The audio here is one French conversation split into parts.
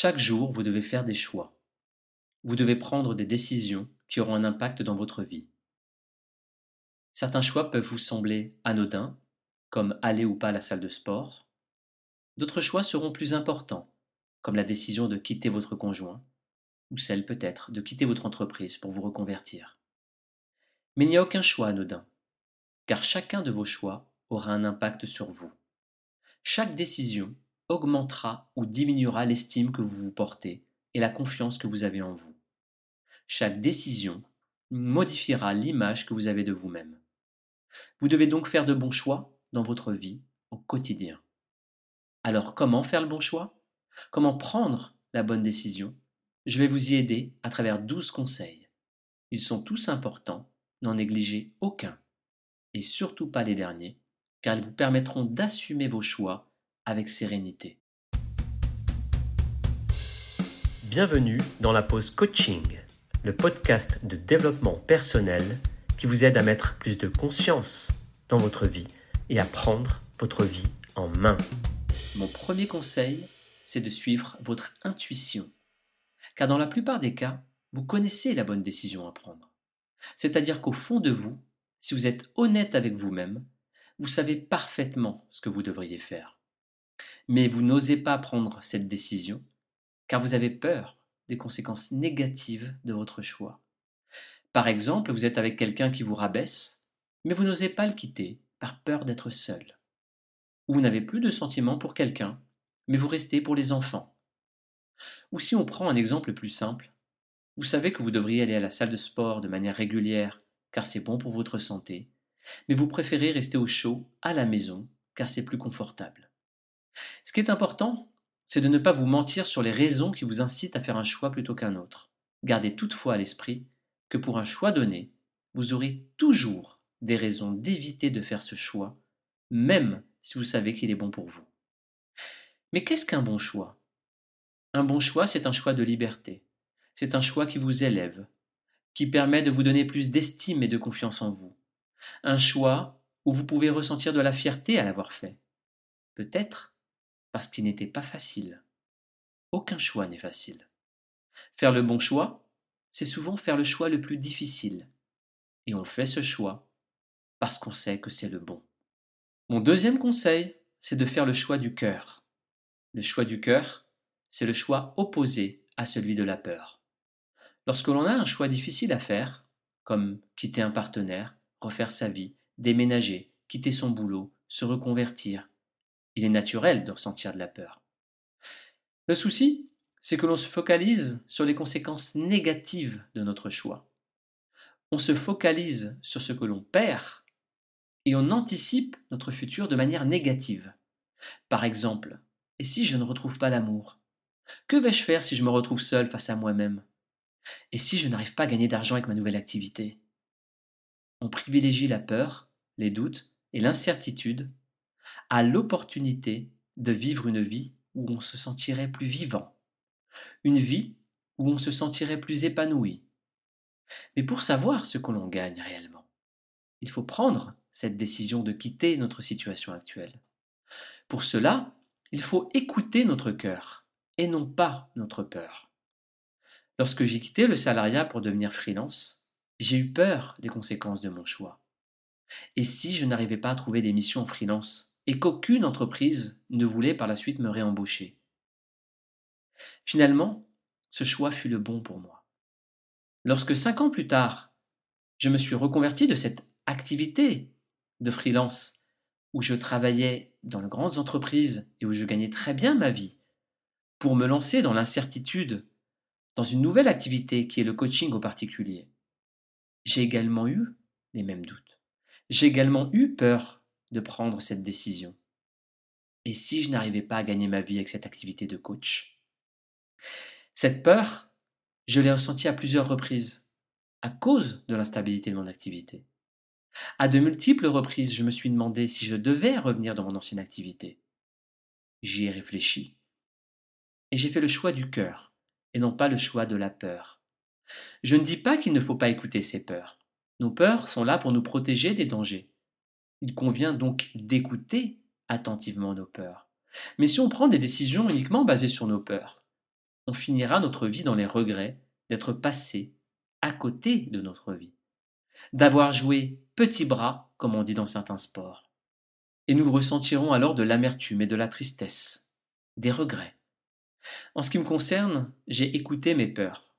Chaque jour, vous devez faire des choix. Vous devez prendre des décisions qui auront un impact dans votre vie. Certains choix peuvent vous sembler anodins, comme aller ou pas à la salle de sport. D'autres choix seront plus importants, comme la décision de quitter votre conjoint, ou celle peut-être de quitter votre entreprise pour vous reconvertir. Mais il n'y a aucun choix anodin, car chacun de vos choix aura un impact sur vous. Chaque décision augmentera ou diminuera l'estime que vous vous portez et la confiance que vous avez en vous. Chaque décision modifiera l'image que vous avez de vous-même. Vous devez donc faire de bons choix dans votre vie au quotidien. Alors comment faire le bon choix? Comment prendre la bonne décision? Je vais vous y aider à travers 12 conseils. Ils sont tous importants, n'en négligez aucun. Et surtout pas les derniers, car ils vous permettront d'assumer vos choix avec sérénité. Bienvenue dans la pause coaching, le podcast de développement personnel qui vous aide à mettre plus de conscience dans votre vie et à prendre votre vie en main. Mon premier conseil, c'est de suivre votre intuition. Car dans la plupart des cas, vous connaissez la bonne décision à prendre. C'est-à-dire qu'au fond de vous, si vous êtes honnête avec vous-même, vous savez parfaitement ce que vous devriez faire mais vous n'osez pas prendre cette décision car vous avez peur des conséquences négatives de votre choix. Par exemple, vous êtes avec quelqu'un qui vous rabaisse, mais vous n'osez pas le quitter par peur d'être seul. Ou vous n'avez plus de sentiments pour quelqu'un, mais vous restez pour les enfants. Ou si on prend un exemple plus simple, vous savez que vous devriez aller à la salle de sport de manière régulière, car c'est bon pour votre santé, mais vous préférez rester au chaud à la maison, car c'est plus confortable. Ce qui est important, c'est de ne pas vous mentir sur les raisons qui vous incitent à faire un choix plutôt qu'un autre. Gardez toutefois à l'esprit que pour un choix donné, vous aurez toujours des raisons d'éviter de faire ce choix, même si vous savez qu'il est bon pour vous. Mais qu'est-ce qu'un bon choix? Un bon choix, c'est un choix de liberté. C'est un choix qui vous élève, qui permet de vous donner plus d'estime et de confiance en vous. Un choix où vous pouvez ressentir de la fierté à l'avoir fait. Peut-être parce qu'il n'était pas facile. Aucun choix n'est facile. Faire le bon choix, c'est souvent faire le choix le plus difficile. Et on fait ce choix parce qu'on sait que c'est le bon. Mon deuxième conseil, c'est de faire le choix du cœur. Le choix du cœur, c'est le choix opposé à celui de la peur. Lorsque l'on a un choix difficile à faire, comme quitter un partenaire, refaire sa vie, déménager, quitter son boulot, se reconvertir, il est naturel de ressentir de la peur. Le souci, c'est que l'on se focalise sur les conséquences négatives de notre choix. On se focalise sur ce que l'on perd et on anticipe notre futur de manière négative. Par exemple, et si je ne retrouve pas l'amour? Que vais-je faire si je me retrouve seul face à moi-même? Et si je n'arrive pas à gagner d'argent avec ma nouvelle activité On privilégie la peur, les doutes et l'incertitude à l'opportunité de vivre une vie où on se sentirait plus vivant, une vie où on se sentirait plus épanoui. Mais pour savoir ce que l'on gagne réellement, il faut prendre cette décision de quitter notre situation actuelle. Pour cela, il faut écouter notre cœur et non pas notre peur. Lorsque j'ai quitté le salariat pour devenir freelance, j'ai eu peur des conséquences de mon choix. Et si je n'arrivais pas à trouver des missions en freelance et qu'aucune entreprise ne voulait par la suite me réembaucher. Finalement, ce choix fut le bon pour moi. Lorsque cinq ans plus tard, je me suis reconverti de cette activité de freelance où je travaillais dans de grandes entreprises et où je gagnais très bien ma vie, pour me lancer dans l'incertitude, dans une nouvelle activité qui est le coaching au particulier. J'ai également eu les mêmes doutes. J'ai également eu peur de prendre cette décision Et si je n'arrivais pas à gagner ma vie avec cette activité de coach? Cette peur, je l'ai ressentie à plusieurs reprises, à cause de l'instabilité de mon activité. À de multiples reprises, je me suis demandé si je devais revenir dans mon ancienne activité. J'y ai réfléchi. Et j'ai fait le choix du cœur, et non pas le choix de la peur. Je ne dis pas qu'il ne faut pas écouter ces peurs. Nos peurs sont là pour nous protéger des dangers. Il convient donc d'écouter attentivement nos peurs. Mais si on prend des décisions uniquement basées sur nos peurs, on finira notre vie dans les regrets d'être passé à côté de notre vie, d'avoir joué petit bras, comme on dit dans certains sports. Et nous ressentirons alors de l'amertume et de la tristesse, des regrets. En ce qui me concerne, j'ai écouté mes peurs,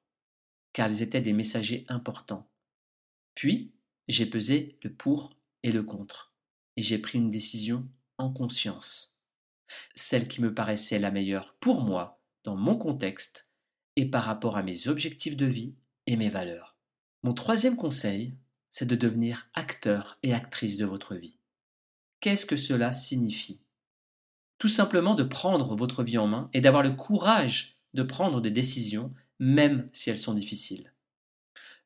car elles étaient des messagers importants. Puis, j'ai pesé le pour et le contre, et j'ai pris une décision en conscience, celle qui me paraissait la meilleure pour moi, dans mon contexte, et par rapport à mes objectifs de vie et mes valeurs. Mon troisième conseil, c'est de devenir acteur et actrice de votre vie. Qu'est-ce que cela signifie? Tout simplement de prendre votre vie en main et d'avoir le courage de prendre des décisions, même si elles sont difficiles.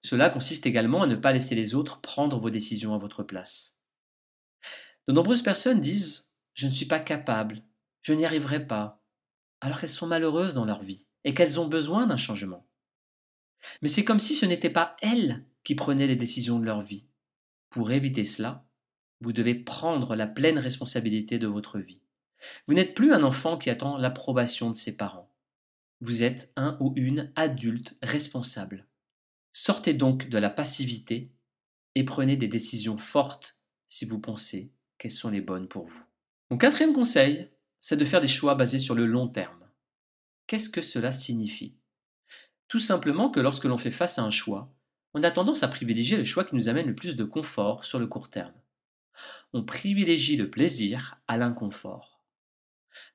Cela consiste également à ne pas laisser les autres prendre vos décisions à votre place. De nombreuses personnes disent ⁇ Je ne suis pas capable, je n'y arriverai pas ⁇ alors qu'elles sont malheureuses dans leur vie et qu'elles ont besoin d'un changement. Mais c'est comme si ce n'était pas elles qui prenaient les décisions de leur vie. Pour éviter cela, vous devez prendre la pleine responsabilité de votre vie. Vous n'êtes plus un enfant qui attend l'approbation de ses parents. Vous êtes un ou une adulte responsable. Sortez donc de la passivité et prenez des décisions fortes si vous pensez qu'elles sont les bonnes pour vous. Mon quatrième conseil, c'est de faire des choix basés sur le long terme. Qu'est-ce que cela signifie? Tout simplement que lorsque l'on fait face à un choix, on a tendance à privilégier le choix qui nous amène le plus de confort sur le court terme. On privilégie le plaisir à l'inconfort.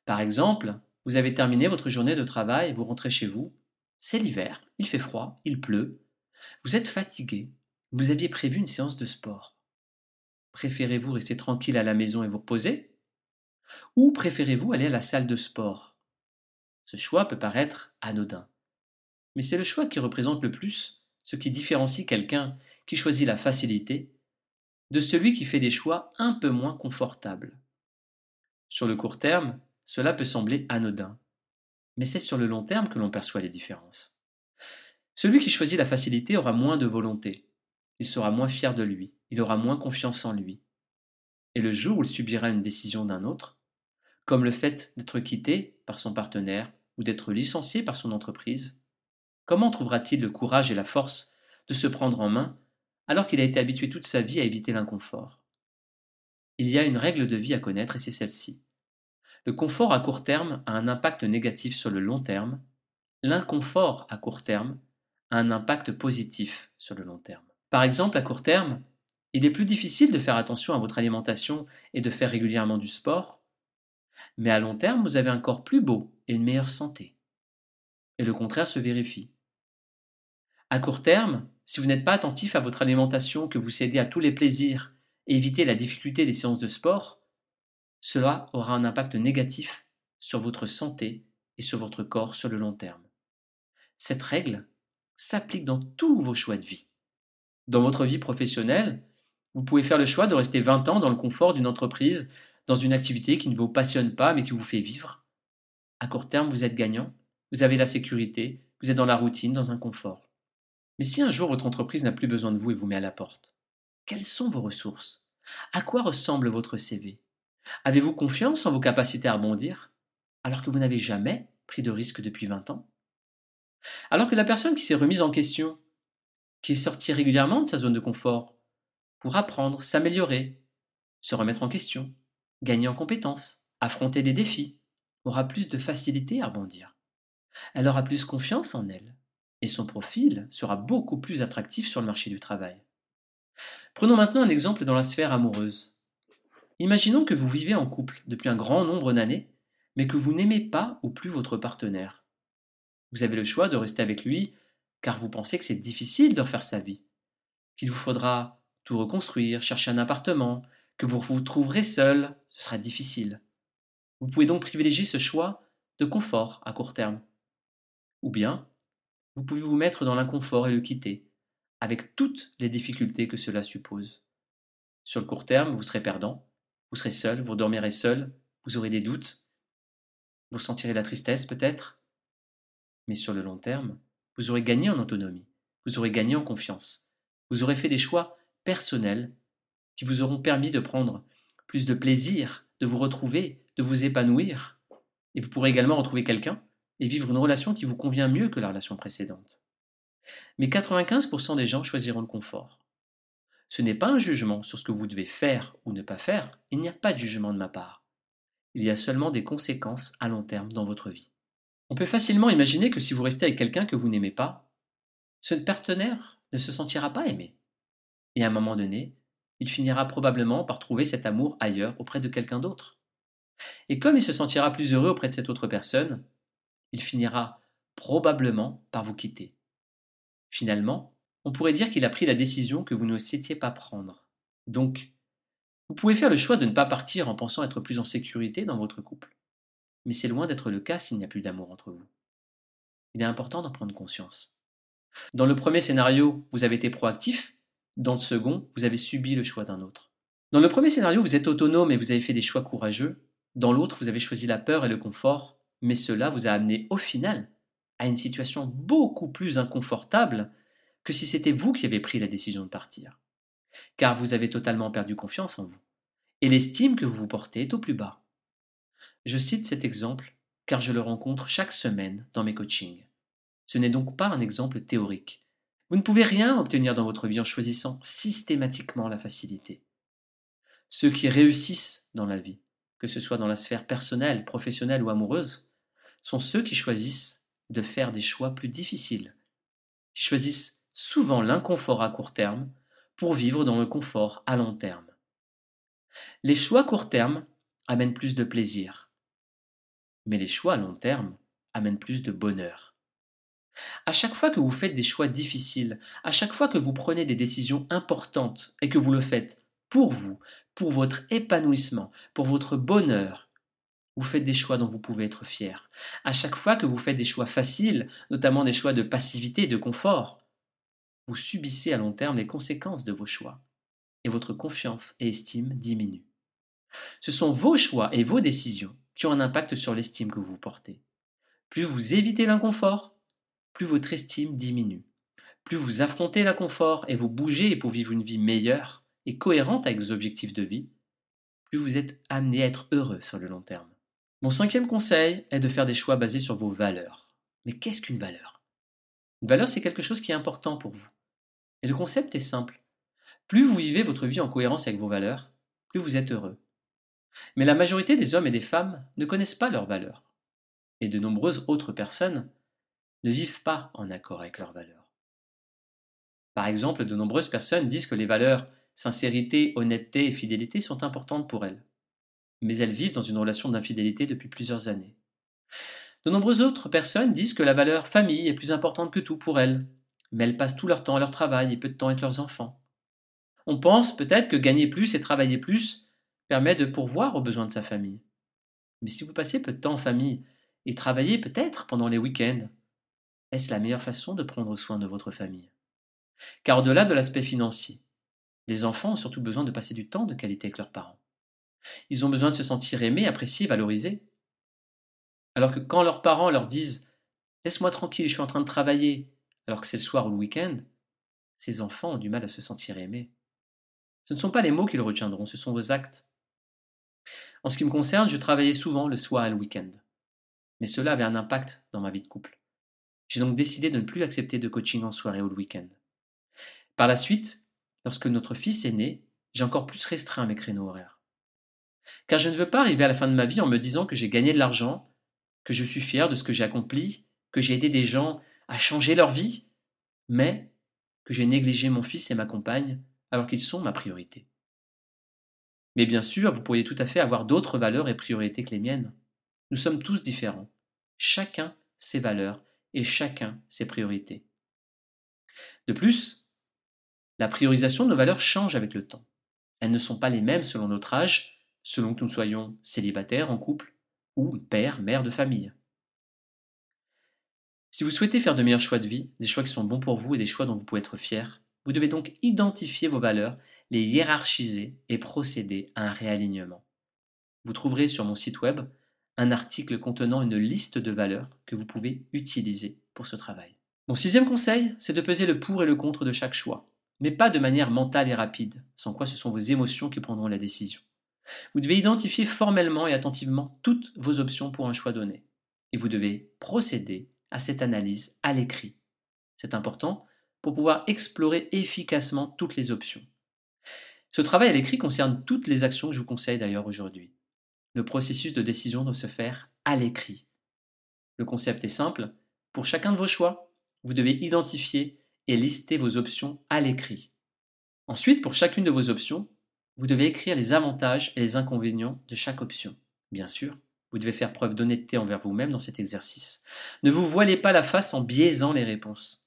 Par exemple, vous avez terminé votre journée de travail, vous rentrez chez vous, c'est l'hiver, il fait froid, il pleut, vous êtes fatigué. Vous aviez prévu une séance de sport. Préférez-vous rester tranquille à la maison et vous reposer? Ou préférez-vous aller à la salle de sport? Ce choix peut paraître anodin. Mais c'est le choix qui représente le plus ce qui différencie quelqu'un qui choisit la facilité de celui qui fait des choix un peu moins confortables. Sur le court terme, cela peut sembler anodin, mais c'est sur le long terme que l'on perçoit les différences. Celui qui choisit la facilité aura moins de volonté, il sera moins fier de lui, il aura moins confiance en lui. Et le jour où il subira une décision d'un autre, comme le fait d'être quitté par son partenaire ou d'être licencié par son entreprise, comment trouvera-t-il le courage et la force de se prendre en main alors qu'il a été habitué toute sa vie à éviter l'inconfort? Il y a une règle de vie à connaître et c'est celle-ci. Le confort à court terme a un impact négatif sur le long terme, l'inconfort à court terme un impact positif sur le long terme. Par exemple, à court terme, il est plus difficile de faire attention à votre alimentation et de faire régulièrement du sport, mais à long terme, vous avez un corps plus beau et une meilleure santé. Et le contraire se vérifie. À court terme, si vous n'êtes pas attentif à votre alimentation, que vous cédez à tous les plaisirs et évitez la difficulté des séances de sport, cela aura un impact négatif sur votre santé et sur votre corps sur le long terme. Cette règle s'applique dans tous vos choix de vie. Dans votre vie professionnelle, vous pouvez faire le choix de rester 20 ans dans le confort d'une entreprise, dans une activité qui ne vous passionne pas mais qui vous fait vivre. À court terme, vous êtes gagnant, vous avez la sécurité, vous êtes dans la routine, dans un confort. Mais si un jour votre entreprise n'a plus besoin de vous et vous met à la porte, quelles sont vos ressources? À quoi ressemble votre CV Avez-vous confiance en vos capacités à rebondir alors que vous n'avez jamais pris de risque depuis 20 ans? Alors que la personne qui s'est remise en question, qui est sortie régulièrement de sa zone de confort, pour apprendre, s'améliorer, se remettre en question, gagner en compétences, affronter des défis, aura plus de facilité à rebondir. Elle aura plus confiance en elle, et son profil sera beaucoup plus attractif sur le marché du travail. Prenons maintenant un exemple dans la sphère amoureuse. Imaginons que vous vivez en couple depuis un grand nombre d'années, mais que vous n'aimez pas ou plus votre partenaire. Vous avez le choix de rester avec lui car vous pensez que c'est difficile de refaire sa vie, qu'il vous faudra tout reconstruire, chercher un appartement, que vous vous trouverez seul, ce sera difficile. Vous pouvez donc privilégier ce choix de confort à court terme. Ou bien, vous pouvez vous mettre dans l'inconfort et le quitter, avec toutes les difficultés que cela suppose. Sur le court terme, vous serez perdant, vous serez seul, vous dormirez seul, vous aurez des doutes, vous sentirez la tristesse peut-être, mais sur le long terme, vous aurez gagné en autonomie, vous aurez gagné en confiance, vous aurez fait des choix personnels qui vous auront permis de prendre plus de plaisir, de vous retrouver, de vous épanouir, et vous pourrez également retrouver quelqu'un et vivre une relation qui vous convient mieux que la relation précédente. Mais 95% des gens choisiront le confort. Ce n'est pas un jugement sur ce que vous devez faire ou ne pas faire, il n'y a pas de jugement de ma part. Il y a seulement des conséquences à long terme dans votre vie. On peut facilement imaginer que si vous restez avec quelqu'un que vous n'aimez pas, ce partenaire ne se sentira pas aimé. Et à un moment donné, il finira probablement par trouver cet amour ailleurs auprès de quelqu'un d'autre. Et comme il se sentira plus heureux auprès de cette autre personne, il finira probablement par vous quitter. Finalement, on pourrait dire qu'il a pris la décision que vous ne souhaitiez pas prendre. Donc, vous pouvez faire le choix de ne pas partir en pensant être plus en sécurité dans votre couple. Mais c'est loin d'être le cas s'il n'y a plus d'amour entre vous. Il est important d'en prendre conscience. Dans le premier scénario, vous avez été proactif, dans le second, vous avez subi le choix d'un autre. Dans le premier scénario, vous êtes autonome et vous avez fait des choix courageux. Dans l'autre, vous avez choisi la peur et le confort, mais cela vous a amené au final à une situation beaucoup plus inconfortable que si c'était vous qui avez pris la décision de partir. Car vous avez totalement perdu confiance en vous, et l'estime que vous vous portez est au plus bas. Je cite cet exemple car je le rencontre chaque semaine dans mes coachings. Ce n'est donc pas un exemple théorique. Vous ne pouvez rien obtenir dans votre vie en choisissant systématiquement la facilité. Ceux qui réussissent dans la vie, que ce soit dans la sphère personnelle, professionnelle ou amoureuse, sont ceux qui choisissent de faire des choix plus difficiles, qui choisissent souvent l'inconfort à court terme pour vivre dans le confort à long terme. Les choix court terme amènent plus de plaisir, mais les choix à long terme amènent plus de bonheur. À chaque fois que vous faites des choix difficiles, à chaque fois que vous prenez des décisions importantes et que vous le faites pour vous, pour votre épanouissement, pour votre bonheur, vous faites des choix dont vous pouvez être fier. À chaque fois que vous faites des choix faciles, notamment des choix de passivité, de confort, vous subissez à long terme les conséquences de vos choix et votre confiance et estime diminuent. Ce sont vos choix et vos décisions qui ont un impact sur l'estime que vous portez. Plus vous évitez l'inconfort, plus votre estime diminue. Plus vous affrontez l'inconfort et vous bougez pour vivre une vie meilleure et cohérente avec vos objectifs de vie, plus vous êtes amené à être heureux sur le long terme. Mon cinquième conseil est de faire des choix basés sur vos valeurs. Mais qu'est-ce qu'une valeur? Une valeur, c'est quelque chose qui est important pour vous. Et le concept est simple. Plus vous vivez votre vie en cohérence avec vos valeurs, plus vous êtes heureux. Mais la majorité des hommes et des femmes ne connaissent pas leurs valeurs. Et de nombreuses autres personnes ne vivent pas en accord avec leurs valeurs. Par exemple, de nombreuses personnes disent que les valeurs sincérité, honnêteté et fidélité sont importantes pour elles. Mais elles vivent dans une relation d'infidélité depuis plusieurs années. De nombreuses autres personnes disent que la valeur famille est plus importante que tout pour elles, mais elles passent tout leur temps à leur travail et peu de temps avec leurs enfants. On pense peut-être que gagner plus et travailler plus permet de pourvoir aux besoins de sa famille. Mais si vous passez peu de temps en famille et travaillez peut-être pendant les week-ends, est-ce la meilleure façon de prendre soin de votre famille? Car au-delà de l'aspect financier, les enfants ont surtout besoin de passer du temps de qualité avec leurs parents. Ils ont besoin de se sentir aimés, appréciés, valorisés. Alors que quand leurs parents leur disent Laisse-moi tranquille, je suis en train de travailler, alors que c'est le soir ou le week-end, ces enfants ont du mal à se sentir aimés. Ce ne sont pas les mots qu'ils retiendront, ce sont vos actes. En ce qui me concerne, je travaillais souvent le soir et le week-end. Mais cela avait un impact dans ma vie de couple. J'ai donc décidé de ne plus accepter de coaching en soirée ou le week-end. Par la suite, lorsque notre fils est né, j'ai encore plus restreint mes créneaux horaires. Car je ne veux pas arriver à la fin de ma vie en me disant que j'ai gagné de l'argent, que je suis fier de ce que j'ai accompli, que j'ai aidé des gens à changer leur vie, mais que j'ai négligé mon fils et ma compagne alors qu'ils sont ma priorité. Mais bien sûr, vous pourriez tout à fait avoir d'autres valeurs et priorités que les miennes. Nous sommes tous différents, chacun ses valeurs et chacun ses priorités. De plus, la priorisation de nos valeurs change avec le temps. Elles ne sont pas les mêmes selon notre âge, selon que nous soyons célibataires, en couple, ou père, mère de famille. Si vous souhaitez faire de meilleurs choix de vie, des choix qui sont bons pour vous et des choix dont vous pouvez être fier, vous devez donc identifier vos valeurs, les hiérarchiser et procéder à un réalignement. Vous trouverez sur mon site web un article contenant une liste de valeurs que vous pouvez utiliser pour ce travail. Mon sixième conseil, c'est de peser le pour et le contre de chaque choix, mais pas de manière mentale et rapide, sans quoi ce sont vos émotions qui prendront la décision. Vous devez identifier formellement et attentivement toutes vos options pour un choix donné. et vous devez procéder à cette analyse à l'écrit. C'est important pour pouvoir explorer efficacement toutes les options. Ce travail à l'écrit concerne toutes les actions que je vous conseille d'ailleurs aujourd'hui. Le processus de décision doit se faire à l'écrit. Le concept est simple. Pour chacun de vos choix, vous devez identifier et lister vos options à l'écrit. Ensuite, pour chacune de vos options, vous devez écrire les avantages et les inconvénients de chaque option. Bien sûr, vous devez faire preuve d'honnêteté envers vous-même dans cet exercice. Ne vous voilez pas la face en biaisant les réponses.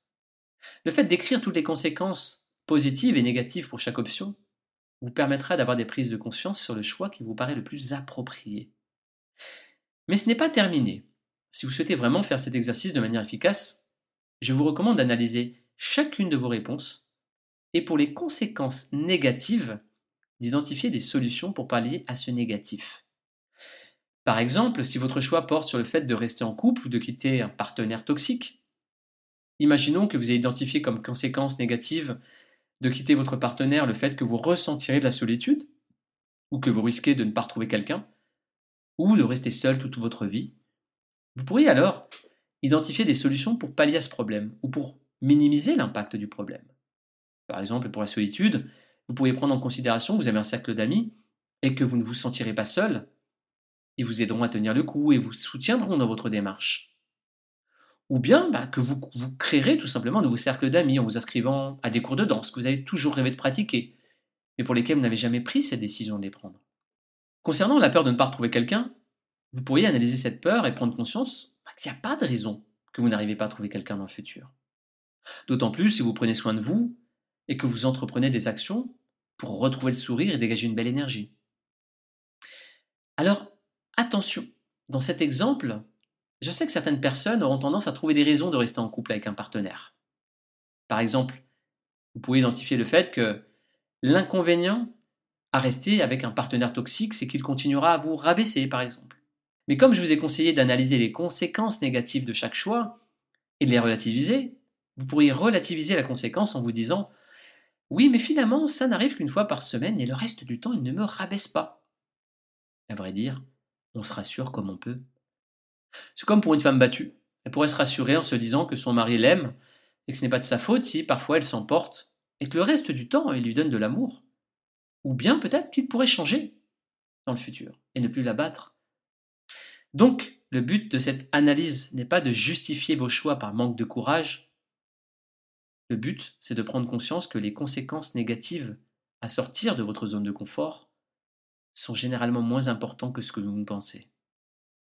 Le fait d'écrire toutes les conséquences positives et négatives pour chaque option vous permettra d'avoir des prises de conscience sur le choix qui vous paraît le plus approprié. Mais ce n'est pas terminé. Si vous souhaitez vraiment faire cet exercice de manière efficace, je vous recommande d'analyser chacune de vos réponses et pour les conséquences négatives, d'identifier des solutions pour pallier à ce négatif. Par exemple, si votre choix porte sur le fait de rester en couple ou de quitter un partenaire toxique, imaginons que vous ayez identifié comme conséquence négative de quitter votre partenaire le fait que vous ressentirez de la solitude, ou que vous risquez de ne pas retrouver quelqu'un, ou de rester seul toute votre vie, vous pourriez alors identifier des solutions pour pallier à ce problème, ou pour minimiser l'impact du problème. Par exemple, pour la solitude, vous pourriez prendre en considération que vous avez un cercle d'amis et que vous ne vous sentirez pas seul. Ils vous aideront à tenir le coup et vous soutiendront dans votre démarche. Ou bien bah, que vous, créerez tout simplement un nouveau cercle d'amis en vous inscrivant à des cours de danse que vous avez toujours rêvé de pratiquer, mais pour lesquels vous n'avez jamais pris cette décision de les prendre. Concernant la peur de ne pas retrouver quelqu'un, vous pourriez analyser cette peur et prendre conscience bah, qu'il n'y a pas de raison que vous n'arrivez pas à trouver quelqu'un dans le futur. D'autant plus si vous prenez soin de vous et que vous entreprenez des actions pour retrouver le sourire et dégager une belle énergie. Alors, attention, dans cet exemple, je sais que certaines personnes auront tendance à trouver des raisons de rester en couple avec un partenaire. Par exemple, vous pouvez identifier le fait que l'inconvénient à rester avec un partenaire toxique, c'est qu'il continuera à vous rabaisser, par exemple. Mais comme je vous ai conseillé d'analyser les conséquences négatives de chaque choix et de les relativiser, vous pourriez relativiser la conséquence en vous disant Oui, mais finalement, ça n'arrive qu'une fois par semaine et le reste du temps, il ne me rabaisse pas. À vrai dire, on se rassure comme on peut. C'est comme pour une femme battue. Elle pourrait se rassurer en se disant que son mari l'aime et que ce n'est pas de sa faute si parfois elle s'emporte et que le reste du temps, il lui donne de l'amour. Ou bien peut-être qu'il pourrait changer dans le futur et ne plus la battre. Donc, le but de cette analyse n'est pas de justifier vos choix par manque de courage, le but, c'est de prendre conscience que les conséquences négatives à sortir de votre zone de confort sont généralement moins importantes que ce que vous pensez.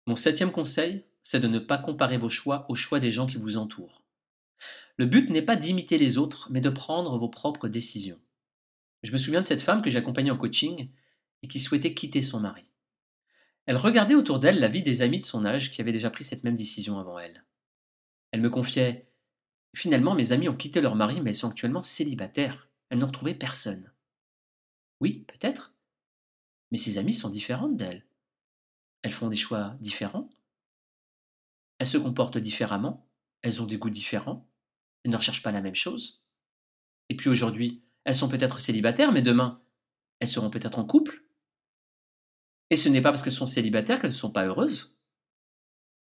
Mon septième conseil, c'est de ne pas comparer vos choix aux choix des gens qui vous entourent. Le but n'est pas d'imiter les autres, mais de prendre vos propres décisions. Je me souviens de cette femme que j'accompagnais en coaching et qui souhaitait quitter son mari. Elle regardait autour d'elle la vie des amis de son âge qui avaient déjà pris cette même décision avant elle. Elle me confiait Finalement, mes amis ont quitté leur mari, mais elles sont actuellement célibataires. Elles n'ont retrouvé personne. Oui, peut-être. Mais ces amies sont différentes d'elles. Elles font des choix différents. Elles se comportent différemment. Elles ont des goûts différents. Elles ne recherchent pas la même chose. Et puis aujourd'hui, elles sont peut-être célibataires, mais demain, elles seront peut-être en couple. Et ce n'est pas parce qu'elles sont célibataires qu'elles ne sont pas heureuses.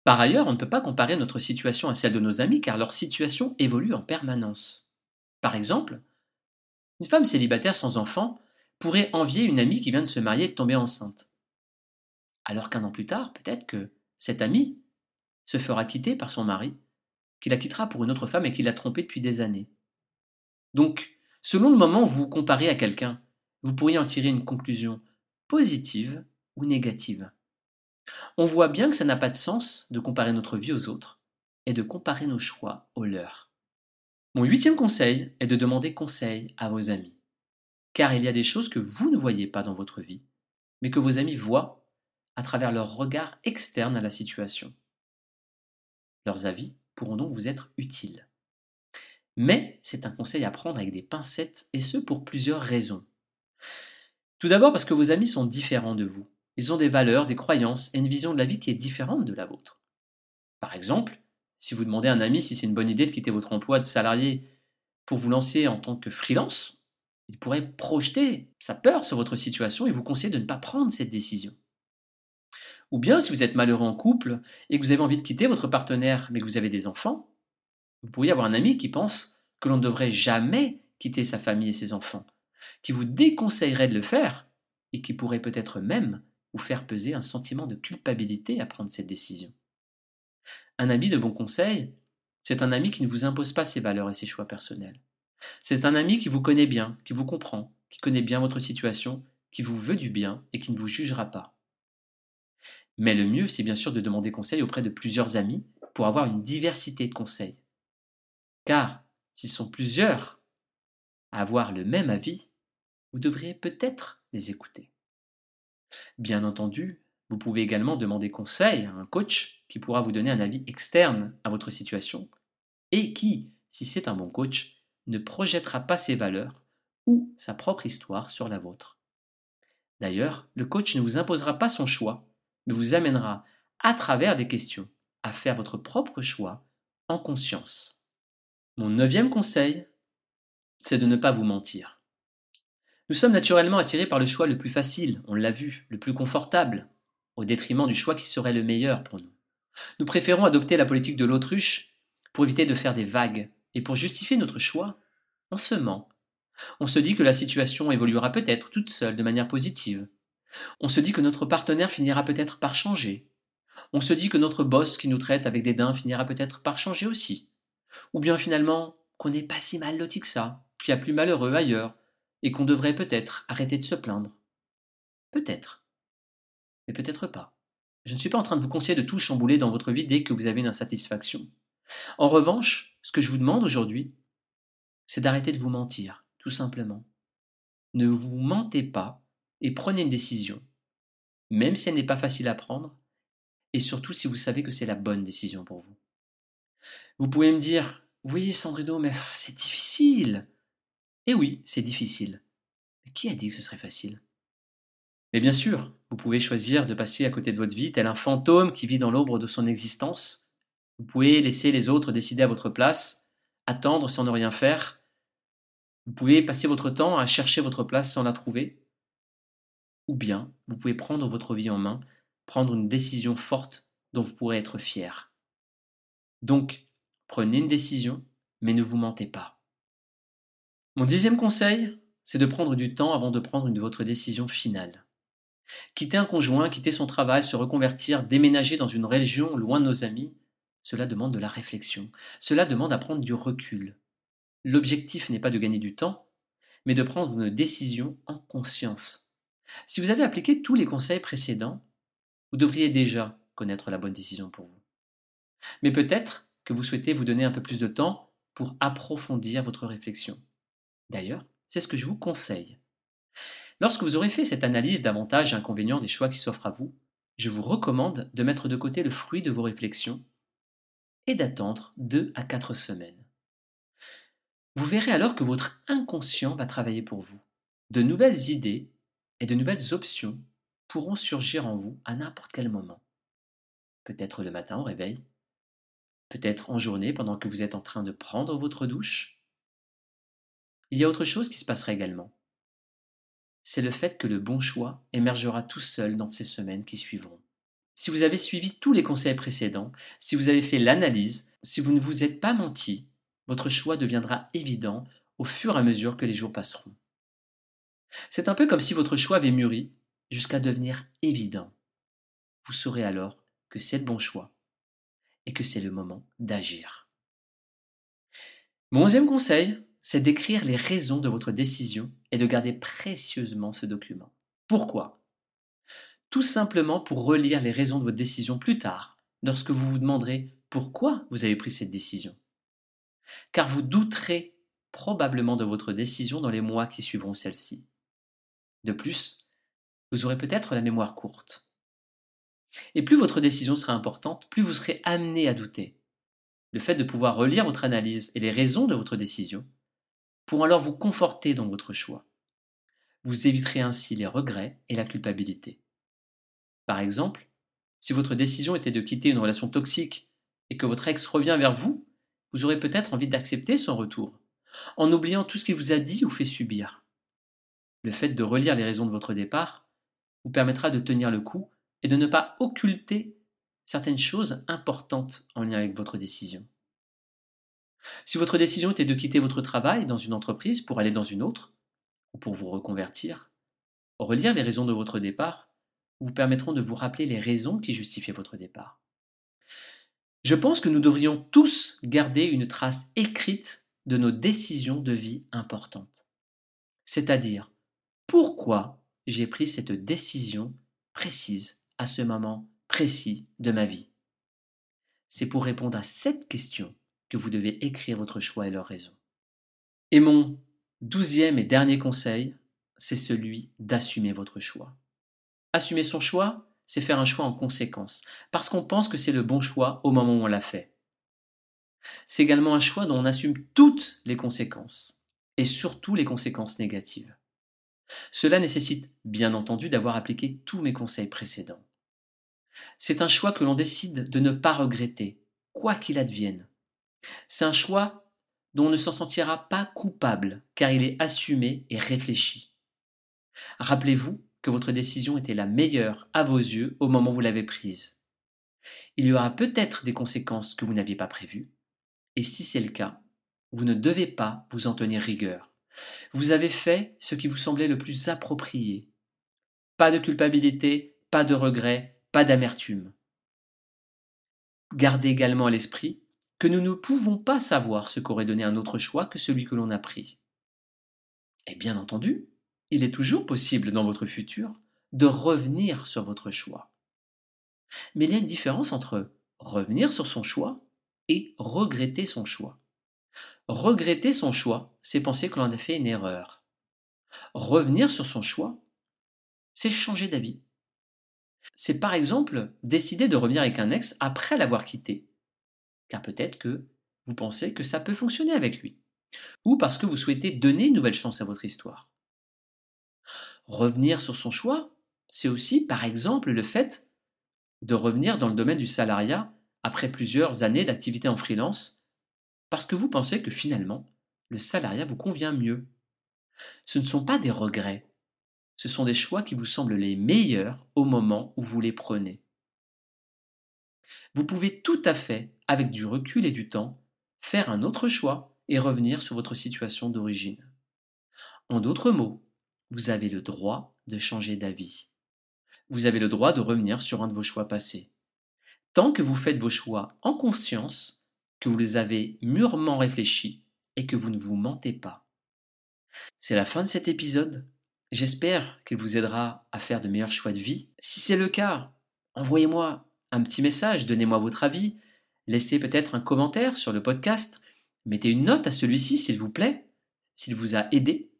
Par ailleurs, on ne peut pas comparer notre situation à celle de nos amis car leur situation évolue en permanence. Par exemple, une femme célibataire sans enfant pourrait envier une amie qui vient de se marier et de tomber enceinte. Alors qu'un an plus tard, peut-être que cette amie se fera quitter par son mari, qui la quittera pour une autre femme et qui l'a trompée depuis des années. Donc, selon le moment où vous comparez à quelqu'un, vous pourriez en tirer une conclusion positive ou négative. On voit bien que ça n'a pas de sens de comparer notre vie aux autres et de comparer nos choix aux leurs. Mon huitième conseil est de demander conseil à vos amis. Car il y a des choses que vous ne voyez pas dans votre vie, mais que vos amis voient à travers leur regard externe à la situation. Leurs avis pourront donc vous être utiles. Mais c'est un conseil à prendre avec des pincettes, et ce pour plusieurs raisons. Tout d'abord parce que vos amis sont différents de vous. Ils ont des valeurs, des croyances et une vision de la vie qui est différente de la vôtre. Par exemple, si vous demandez à un ami si c'est une bonne idée de quitter votre emploi de salarié pour vous lancer en tant que freelance, il pourrait projeter sa peur sur votre situation et vous conseiller de ne pas prendre cette décision. Ou bien si vous êtes malheureux en couple et que vous avez envie de quitter votre partenaire mais que vous avez des enfants, vous pourriez avoir un ami qui pense que l'on ne devrait jamais quitter sa famille et ses enfants, qui vous déconseillerait de le faire et qui pourrait peut-être même vous faire peser un sentiment de culpabilité à prendre cette décision. Un ami de bon conseil, c'est un ami qui ne vous impose pas ses valeurs et ses choix personnels. C'est un ami qui vous connaît bien, qui vous comprend, qui connaît bien votre situation, qui vous veut du bien et qui ne vous jugera pas. Mais le mieux, c'est bien sûr de demander conseil auprès de plusieurs amis pour avoir une diversité de conseils. Car s'ils sont plusieurs à avoir le même avis, vous devriez peut-être les écouter. Bien entendu, vous pouvez également demander conseil à un coach qui pourra vous donner un avis externe à votre situation et qui, si c'est un bon coach, ne projettera pas ses valeurs ou sa propre histoire sur la vôtre. D'ailleurs, le coach ne vous imposera pas son choix, vous amènera, à travers des questions, à faire votre propre choix en conscience. Mon neuvième conseil, c'est de ne pas vous mentir. Nous sommes naturellement attirés par le choix le plus facile, on l'a vu, le plus confortable, au détriment du choix qui serait le meilleur pour nous. Nous préférons adopter la politique de l'autruche pour éviter de faire des vagues, et pour justifier notre choix, on se ment. On se dit que la situation évoluera peut-être toute seule de manière positive. On se dit que notre partenaire finira peut-être par changer. On se dit que notre boss qui nous traite avec dédain finira peut-être par changer aussi. Ou bien finalement qu'on n'est pas si mal loti que ça, qu'il y a plus malheureux ailleurs, et qu'on devrait peut-être arrêter de se plaindre. Peut-être. Mais peut-être pas. Je ne suis pas en train de vous conseiller de tout chambouler dans votre vie dès que vous avez une insatisfaction. En revanche, ce que je vous demande aujourd'hui, c'est d'arrêter de vous mentir, tout simplement. Ne vous mentez pas et prenez une décision, même si elle n'est pas facile à prendre, et surtout si vous savez que c'est la bonne décision pour vous. Vous pouvez me dire, oui Sandrino, mais c'est difficile. Eh oui, c'est difficile. Mais qui a dit que ce serait facile? Mais bien sûr, vous pouvez choisir de passer à côté de votre vie tel un fantôme qui vit dans l'ombre de son existence. Vous pouvez laisser les autres décider à votre place, attendre sans ne rien faire. Vous pouvez passer votre temps à chercher votre place sans la trouver. Ou bien, vous pouvez prendre votre vie en main, prendre une décision forte dont vous pourrez être fier. Donc, prenez une décision, mais ne vous mentez pas. Mon dixième conseil, c'est de prendre du temps avant de prendre une, votre décision finale. Quitter un conjoint, quitter son travail, se reconvertir, déménager dans une région loin de nos amis, cela demande de la réflexion, cela demande à prendre du recul. L'objectif n'est pas de gagner du temps, mais de prendre une décision en conscience. Si vous avez appliqué tous les conseils précédents, vous devriez déjà connaître la bonne décision pour vous. Mais peut-être que vous souhaitez vous donner un peu plus de temps pour approfondir votre réflexion. D'ailleurs, c'est ce que je vous conseille. Lorsque vous aurez fait cette analyse d'avantages et inconvénients des choix qui s'offrent à vous, je vous recommande de mettre de côté le fruit de vos réflexions et d'attendre deux à quatre semaines. Vous verrez alors que votre inconscient va travailler pour vous. De nouvelles idées et de nouvelles options pourront surgir en vous à n'importe quel moment. Peut-être le matin au réveil, peut-être en journée pendant que vous êtes en train de prendre votre douche, il y a autre chose qui se passera également. C'est le fait que le bon choix émergera tout seul dans ces semaines qui suivront. Si vous avez suivi tous les conseils précédents, si vous avez fait l'analyse, si vous ne vous êtes pas menti, votre choix deviendra évident au fur et à mesure que les jours passeront. C'est un peu comme si votre choix avait mûri jusqu'à devenir évident. Vous saurez alors que c'est le bon choix et que c'est le moment d'agir. Mon onzième conseil, c'est d'écrire les raisons de votre décision et de garder précieusement ce document. Pourquoi? Tout simplement pour relire les raisons de votre décision plus tard, lorsque vous vous demanderez pourquoi vous avez pris cette décision. Car vous douterez probablement de votre décision dans les mois qui suivront celle-ci. De plus, vous aurez peut-être la mémoire courte. Et plus votre décision sera importante, plus vous serez amené à douter. Le fait de pouvoir relire votre analyse et les raisons de votre décision pour alors vous conforter dans votre choix. Vous éviterez ainsi les regrets et la culpabilité. Par exemple, si votre décision était de quitter une relation toxique et que votre ex revient vers vous, vous aurez peut-être envie d'accepter son retour, en oubliant tout ce qu'il vous a dit ou fait subir. Le fait de relire les raisons de votre départ vous permettra de tenir le coup est de ne pas occulter certaines choses importantes en lien avec votre décision. Si votre décision était de quitter votre travail dans une entreprise pour aller dans une autre, ou pour vous reconvertir, relire les raisons de votre départ vous permettront de vous rappeler les raisons qui justifiaient votre départ. Je pense que nous devrions tous garder une trace écrite de nos décisions de vie importantes. C'est-à-dire, pourquoi j'ai pris cette décision précise à ce moment précis de ma vie C'est pour répondre à cette question que vous devez écrire votre choix et leurs raisons. Et mon douzième et dernier conseil, c'est celui d'assumer votre choix. Assumer son choix, c'est faire un choix en conséquence, parce qu'on pense que c'est le bon choix au moment où on l'a fait. C'est également un choix dont on assume toutes les conséquences, et surtout les conséquences négatives. Cela nécessite bien entendu d'avoir appliqué tous mes conseils précédents. C'est un choix que l'on décide de ne pas regretter, quoi qu'il advienne. C'est un choix dont on ne s'en sentira pas coupable, car il est assumé et réfléchi. Rappelez-vous que votre décision était la meilleure à vos yeux au moment où vous l'avez prise. Il y aura peut-être des conséquences que vous n'aviez pas prévues, et si c'est le cas, vous ne devez pas vous en tenir rigueur. Vous avez fait ce qui vous semblait le plus approprié. Pas de culpabilité, pas de regret, pas d'amertume. Gardez également à l'esprit que nous ne pouvons pas savoir ce qu'aurait donné un autre choix que celui que l'on a pris. Et bien entendu, il est toujours possible dans votre futur de revenir sur votre choix. Mais il y a une différence entre revenir sur son choix et regretter son choix. Regretter son choix, c'est penser que l'on a fait une erreur. Revenir sur son choix, c'est changer d'avis. C'est par exemple décider de revenir avec un ex après l'avoir quitté. Car peut-être que vous pensez que ça peut fonctionner avec lui. Ou parce que vous souhaitez donner une nouvelle chance à votre histoire. Revenir sur son choix, c'est aussi, par exemple, le fait de revenir dans le domaine du salariat après plusieurs années d'activité en freelance, parce que vous pensez que finalement, le salariat vous convient mieux. Ce ne sont pas des regrets, ce sont des choix qui vous semblent les meilleurs au moment où vous les prenez. Vous pouvez tout à fait, avec du recul et du temps, faire un autre choix et revenir sur votre situation d'origine. En d'autres mots, vous avez le droit de changer d'avis. Vous avez le droit de revenir sur un de vos choix passés. Tant que vous faites vos choix en conscience, que vous les avez mûrement réfléchis et que vous ne vous mentez pas. C'est la fin de cet épisode. J'espère qu'il vous aidera à faire de meilleurs choix de vie. Si c'est le cas, envoyez-moi un petit message, donnez-moi votre avis, laissez peut-être un commentaire sur le podcast, mettez une note à celui-ci s'il vous plaît, s'il vous a aidé.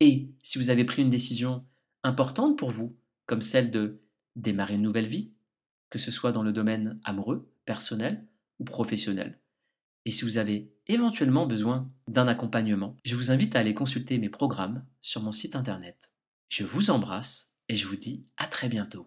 Et si vous avez pris une décision importante pour vous, comme celle de démarrer une nouvelle vie, que ce soit dans le domaine amoureux, personnel ou professionnel, et si vous avez éventuellement besoin d'un accompagnement, je vous invite à aller consulter mes programmes sur mon site internet. Je vous embrasse et je vous dis à très bientôt.